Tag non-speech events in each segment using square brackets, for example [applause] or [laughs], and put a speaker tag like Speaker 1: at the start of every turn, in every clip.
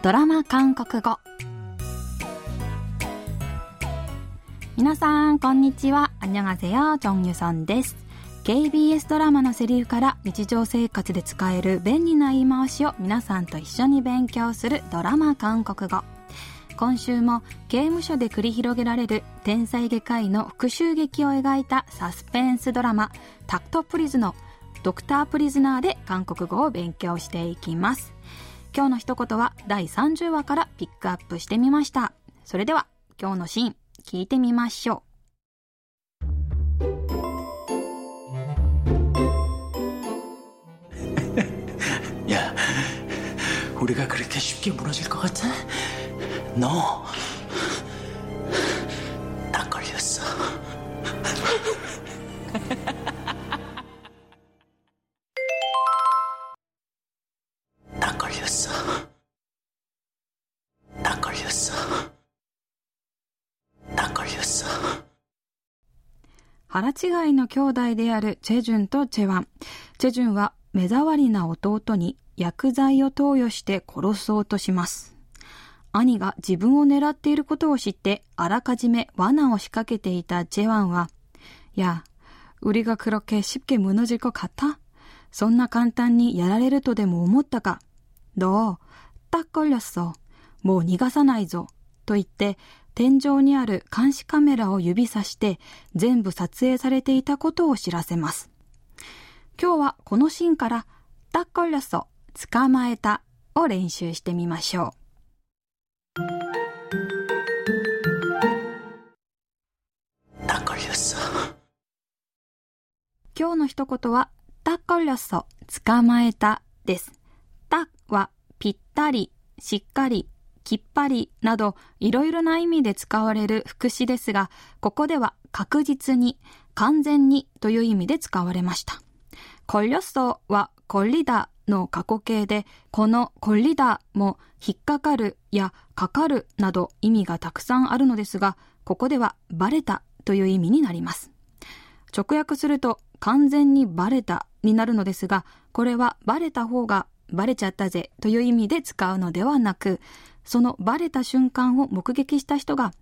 Speaker 1: ドラマ韓国語。皆さんこんにちは。アニョがゼヨジョンユソンです KBS ドラマのセリフから日常生活で使える便利な言い回しを皆さんと一緒に勉強するドラマ韓国語。今週も刑務所で繰り広げられる天才外科医の復讐劇を描いたサスペンスドラマ「タクトプリズのドクタープリズナー」で韓国語を勉強していきます。今日の一言は第30話からピックアップしてみましたそれでは今日のシーン聞いてみましょ[laughs] う
Speaker 2: 야, 우리가 그렇게 쉽게 무너질 것 같아? 너, 딱 걸렸어. [laughs]
Speaker 1: 腹違いの兄弟であるチェジュンとチェワン。チェジュンは目障りな弟に薬剤を投与して殺そうとします。兄が自分を狙っていることを知ってあらかじめ罠を仕掛けていたチェワンは、や、우리가그렇게쉽게무너질것같아そんな簡単にやられるとでも思ったか。どう딱 걸렸어。もう逃がさないぞ。と言って、 天井にある監視カメラを指さして全部撮影されていたことを知らせます。今日はこのシーンから「タッコルソ捕まえた」を練習してみましょう。
Speaker 2: タッコルソ
Speaker 1: 今日の一言は「タッコルソ捕まえた」です。タはぴったり、しっかりきっぱりなどいろいろな意味で使われる副詞ですが、ここでは確実に、完全にという意味で使われました。コリョソはコリダの過去形で、このコリダも引っかかるやかかるなど意味がたくさんあるのですが、ここではバレたという意味になります。直訳すると完全にバレたになるのですが、これはバレた方がバレちゃったぜという意味で使うのではなく、そのバレた瞬間を目撃した人が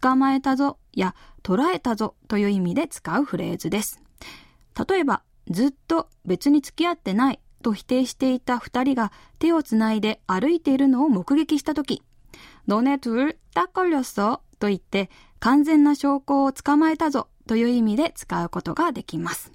Speaker 1: 捕まえたぞや捕らえたぞという意味で使うフレーズです。例えば、ずっと別に付き合ってないと否定していた二人が手をつないで歩いているのを目撃したとき、너네둘딱걸렸어と言って完全な証拠を捕まえたぞという意味で使うことができます。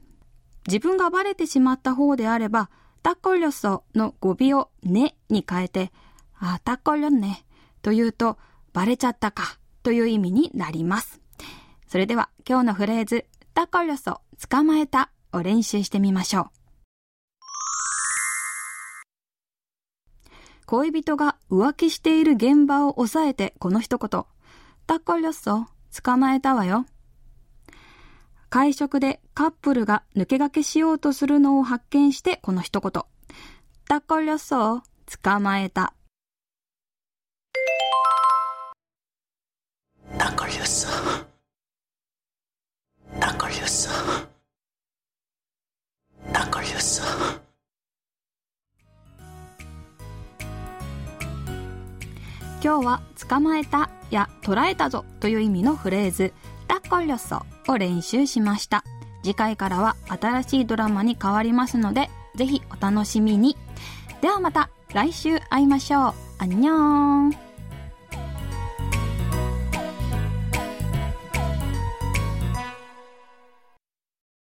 Speaker 1: 自分がバレてしまった方であれば、딱걸렸어の語尾をねに変えて、 あ、딱걸렸네と言うと、バレちゃったかという意味になります。それでは今日のフレーズ、딱걸렸어捕まえたを練習してみましょう。恋人が浮気している現場を押さえてこの一言。딱걸렸어捕まえたわよ。会食でカップルが抜け駆けしようとするのを発見してこの一言。딱걸렸어捕まえた。
Speaker 2: Glorious. Glorious. Glorious.
Speaker 1: 今日は捕まえたや捉えたぞという意味のフレーズダコリョソを練習しました次回からは新しいドラマに変わりますのでぜひお楽しみにではまた来週会いましょうアンニョン